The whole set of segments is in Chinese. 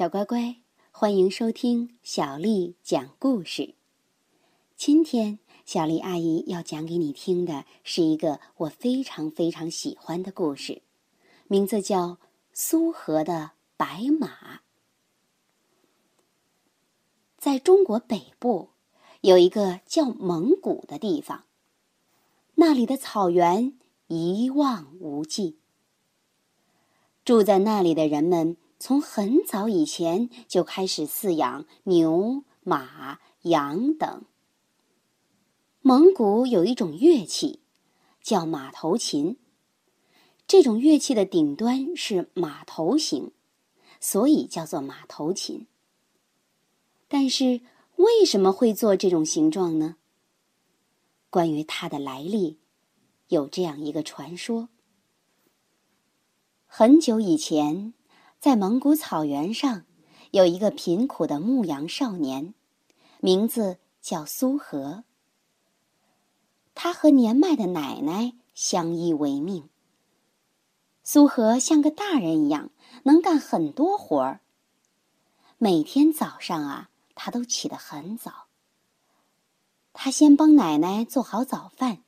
小乖乖，欢迎收听小丽讲故事。今天，小丽阿姨要讲给你听的是一个我非常非常喜欢的故事，名字叫《苏河的白马》。在中国北部，有一个叫蒙古的地方，那里的草原一望无际。住在那里的人们。从很早以前就开始饲养牛、马、羊等。蒙古有一种乐器，叫马头琴。这种乐器的顶端是马头形，所以叫做马头琴。但是为什么会做这种形状呢？关于它的来历，有这样一个传说：很久以前。在蒙古草原上，有一个贫苦的牧羊少年，名字叫苏和。他和年迈的奶奶相依为命。苏和像个大人一样，能干很多活儿。每天早上啊，他都起得很早。他先帮奶奶做好早饭，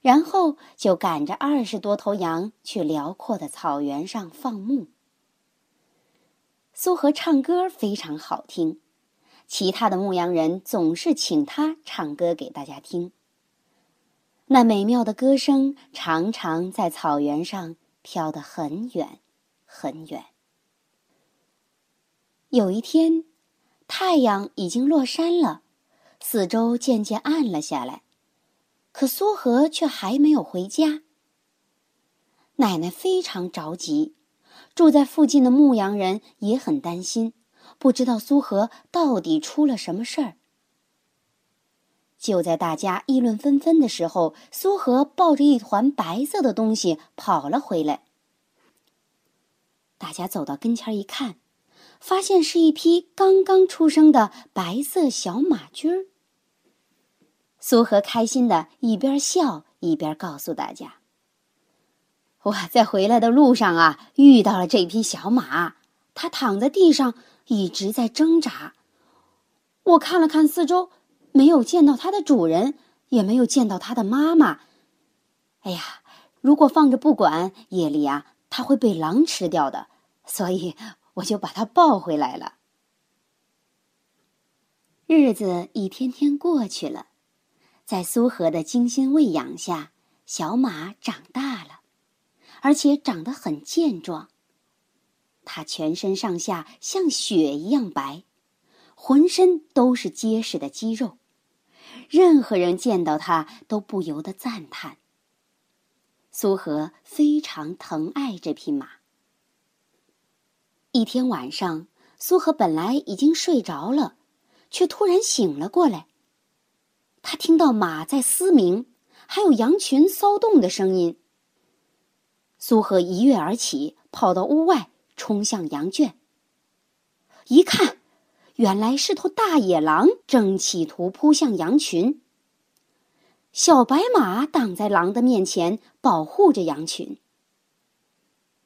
然后就赶着二十多头羊去辽阔的草原上放牧。苏和唱歌非常好听，其他的牧羊人总是请他唱歌给大家听。那美妙的歌声常常在草原上飘得很远，很远。有一天，太阳已经落山了，四周渐渐暗了下来，可苏和却还没有回家。奶奶非常着急。住在附近的牧羊人也很担心，不知道苏和到底出了什么事儿。就在大家议论纷纷的时候，苏和抱着一团白色的东西跑了回来。大家走到跟前一看，发现是一匹刚刚出生的白色小马驹儿。苏和开心的一边笑一边告诉大家。我在回来的路上啊，遇到了这匹小马，它躺在地上，一直在挣扎。我看了看四周，没有见到它的主人，也没有见到它的妈妈。哎呀，如果放着不管，夜里啊，它会被狼吃掉的，所以我就把它抱回来了。日子一天天过去了，在苏荷的精心喂养下，小马长大了。而且长得很健壮。它全身上下像雪一样白，浑身都是结实的肌肉，任何人见到它都不由得赞叹。苏和非常疼爱这匹马。一天晚上，苏和本来已经睡着了，却突然醒了过来。他听到马在嘶鸣，还有羊群骚动的声音。苏和一跃而起，跑到屋外，冲向羊圈。一看，原来是头大野狼正企图扑向羊群。小白马挡在狼的面前，保护着羊群。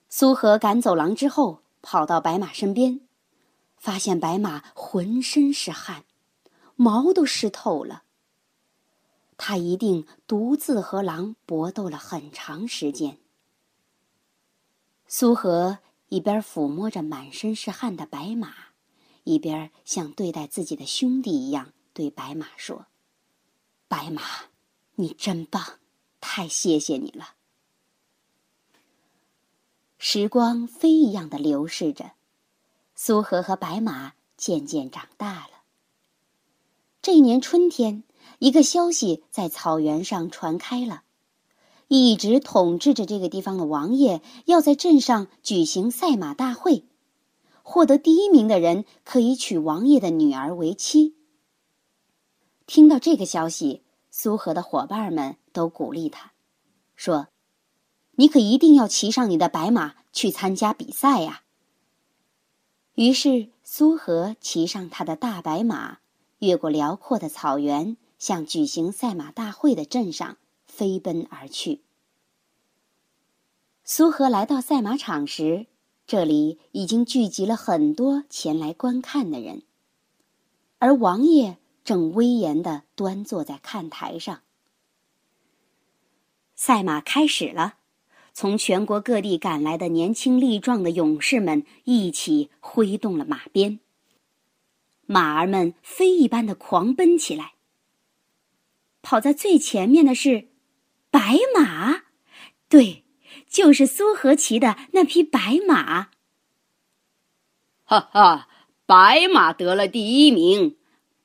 苏和赶走狼之后，跑到白马身边，发现白马浑身是汗，毛都湿透了。他一定独自和狼搏斗了很长时间。苏和一边抚摸着满身是汗的白马，一边像对待自己的兄弟一样对白马说：“白马，你真棒，太谢谢你了。”时光飞一样的流逝着，苏和和白马渐渐长大了。这一年春天，一个消息在草原上传开了。一直统治着这个地方的王爷要在镇上举行赛马大会，获得第一名的人可以娶王爷的女儿为妻。听到这个消息，苏和的伙伴们都鼓励他，说：“你可一定要骑上你的白马去参加比赛呀！”于是，苏和骑上他的大白马，越过辽阔的草原，向举行赛马大会的镇上。飞奔而去。苏和来到赛马场时，这里已经聚集了很多前来观看的人，而王爷正威严的端坐在看台上。赛马开始了，从全国各地赶来的年轻力壮的勇士们一起挥动了马鞭，马儿们飞一般的狂奔起来。跑在最前面的是白马，对。就是苏和骑的那匹白马。哈哈，白马得了第一名，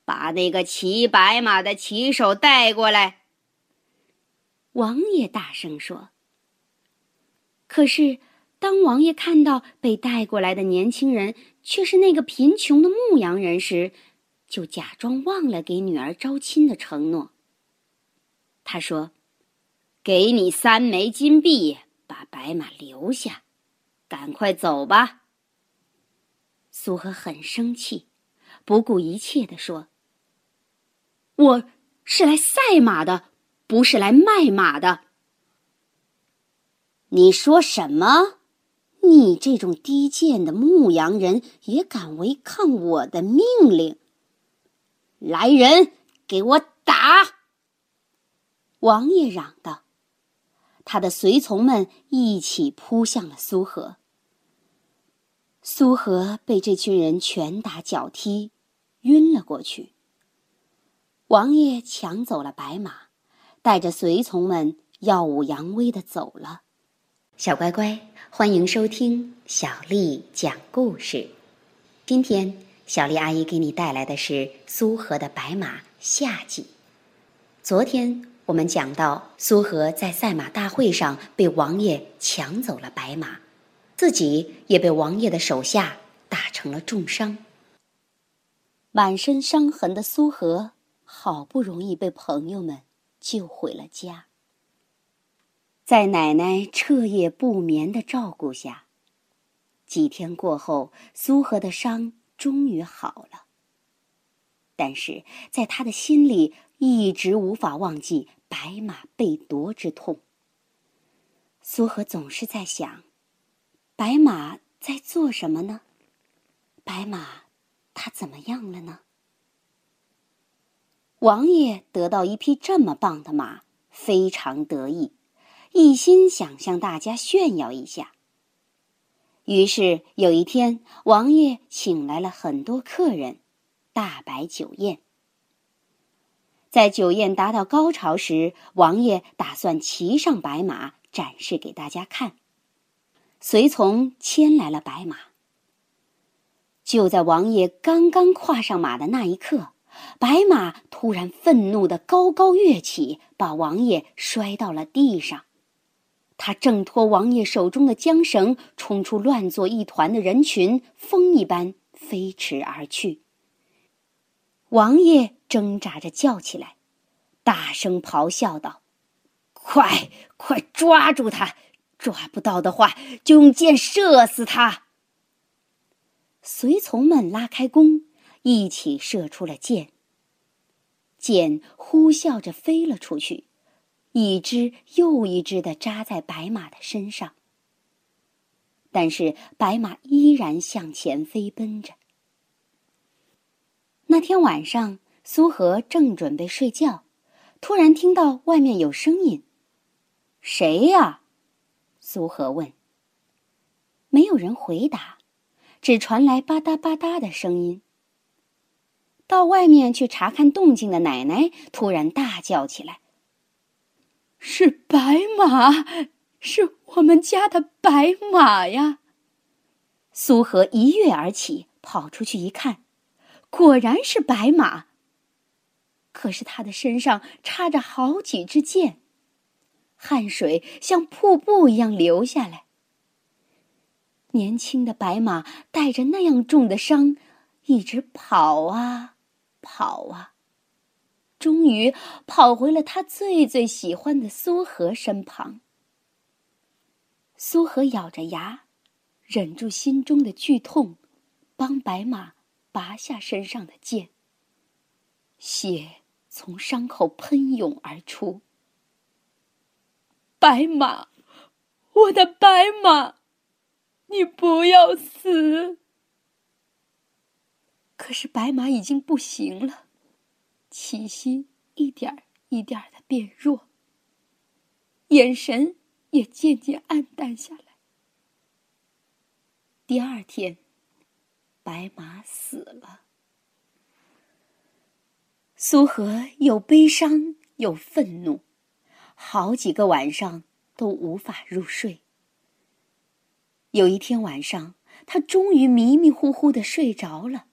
把那个骑白马的骑手带过来。王爷大声说。可是，当王爷看到被带过来的年轻人却是那个贫穷的牧羊人时，就假装忘了给女儿招亲的承诺。他说：“给你三枚金币。”把白马留下，赶快走吧。苏和很生气，不顾一切地说：“我是来赛马的，不是来卖马的。”你说什么？你这种低贱的牧羊人也敢违抗我的命令？来人，给我打！王爷嚷道。他的随从们一起扑向了苏和。苏和被这群人拳打脚踢，晕了过去。王爷抢走了白马，带着随从们耀武扬威的走了。小乖乖，欢迎收听小丽讲故事。今天，小丽阿姨给你带来的是苏和的白马下集。昨天。我们讲到，苏和在赛马大会上被王爷抢走了白马，自己也被王爷的手下打成了重伤。满身伤痕的苏和，好不容易被朋友们救回了家。在奶奶彻夜不眠的照顾下，几天过后，苏和的伤终于好了。但是在他的心里，一直无法忘记。白马被夺之痛。苏和总是在想，白马在做什么呢？白马，它怎么样了呢？王爷得到一匹这么棒的马，非常得意，一心想向大家炫耀一下。于是有一天，王爷请来了很多客人，大摆酒宴。在酒宴达到高潮时，王爷打算骑上白马展示给大家看。随从牵来了白马。就在王爷刚刚跨上马的那一刻，白马突然愤怒的高高跃起，把王爷摔到了地上。他挣脱王爷手中的缰绳，冲出乱作一团的人群，风一般飞驰而去。王爷。挣扎着叫起来，大声咆哮道：“快快抓住他！抓不到的话，就用箭射死他！”随从们拉开弓，一起射出了箭。箭呼啸着飞了出去，一只又一只的扎在白马的身上。但是白马依然向前飞奔着。那天晚上。苏和正准备睡觉，突然听到外面有声音：“谁呀？”苏和问。没有人回答，只传来吧嗒吧嗒的声音。到外面去查看动静的奶奶突然大叫起来：“是白马，是我们家的白马呀！”苏和一跃而起，跑出去一看，果然是白马。可是他的身上插着好几支箭，汗水像瀑布一样流下来。年轻的白马带着那样重的伤，一直跑啊跑啊，终于跑回了他最最喜欢的苏荷身旁。苏荷咬着牙，忍住心中的剧痛，帮白马拔下身上的剑，血。从伤口喷涌而出。白马，我的白马！你不要死！”可是白马已经不行了，气息一点一点的变弱，眼神也渐渐暗淡下来。第二天，白马死了。苏和又悲伤又愤怒，好几个晚上都无法入睡。有一天晚上，他终于迷迷糊糊的睡着了。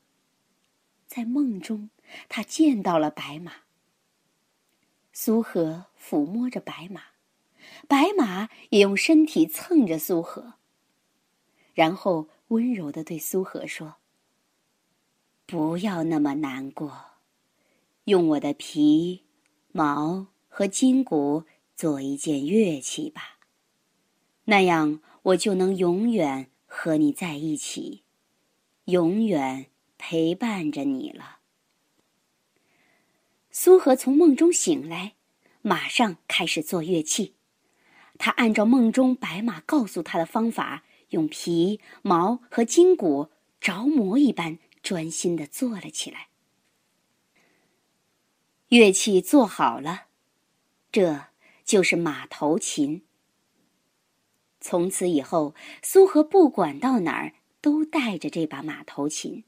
在梦中，他见到了白马。苏和抚摸着白马，白马也用身体蹭着苏和。然后温柔的对苏和说：“不要那么难过，用我的皮、毛和筋骨做一件乐器吧，那样我就能永远和你在一起，永远。”陪伴着你了。苏和从梦中醒来，马上开始做乐器。他按照梦中白马告诉他的方法，用皮毛和筋骨着魔一般专心的坐了起来。乐器做好了，这就是马头琴。从此以后，苏和不管到哪儿都带着这把马头琴。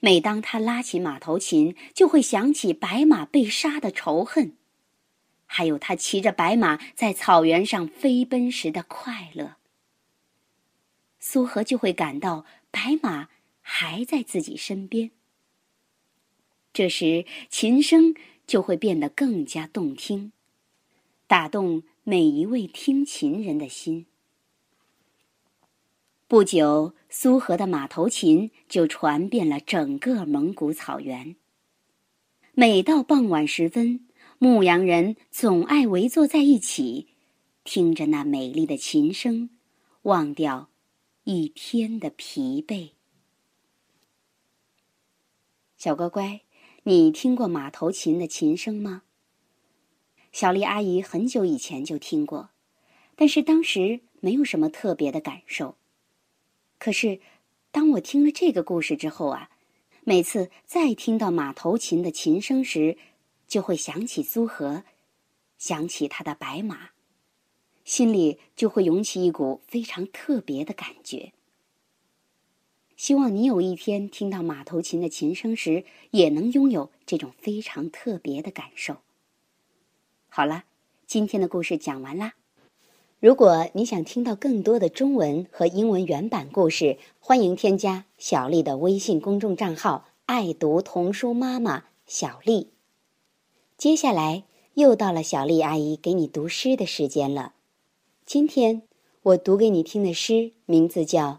每当他拉起马头琴，就会想起白马被杀的仇恨，还有他骑着白马在草原上飞奔时的快乐。苏和就会感到白马还在自己身边。这时，琴声就会变得更加动听，打动每一位听琴人的心。不久，苏和的马头琴就传遍了整个蒙古草原。每到傍晚时分，牧羊人总爱围坐在一起，听着那美丽的琴声，忘掉一天的疲惫。小乖乖，你听过马头琴的琴声吗？小丽阿姨很久以前就听过，但是当时没有什么特别的感受。可是，当我听了这个故事之后啊，每次再听到马头琴的琴声时，就会想起苏和，想起他的白马，心里就会涌起一股非常特别的感觉。希望你有一天听到马头琴的琴声时，也能拥有这种非常特别的感受。好了，今天的故事讲完啦。如果你想听到更多的中文和英文原版故事，欢迎添加小丽的微信公众账号“爱读童书妈妈小丽”。接下来又到了小丽阿姨给你读诗的时间了。今天我读给你听的诗名字叫《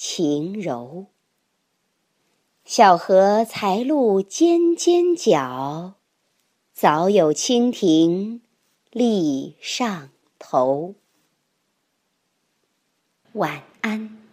晴柔。小荷才露尖尖角，早有蜻蜓立上头。晚安。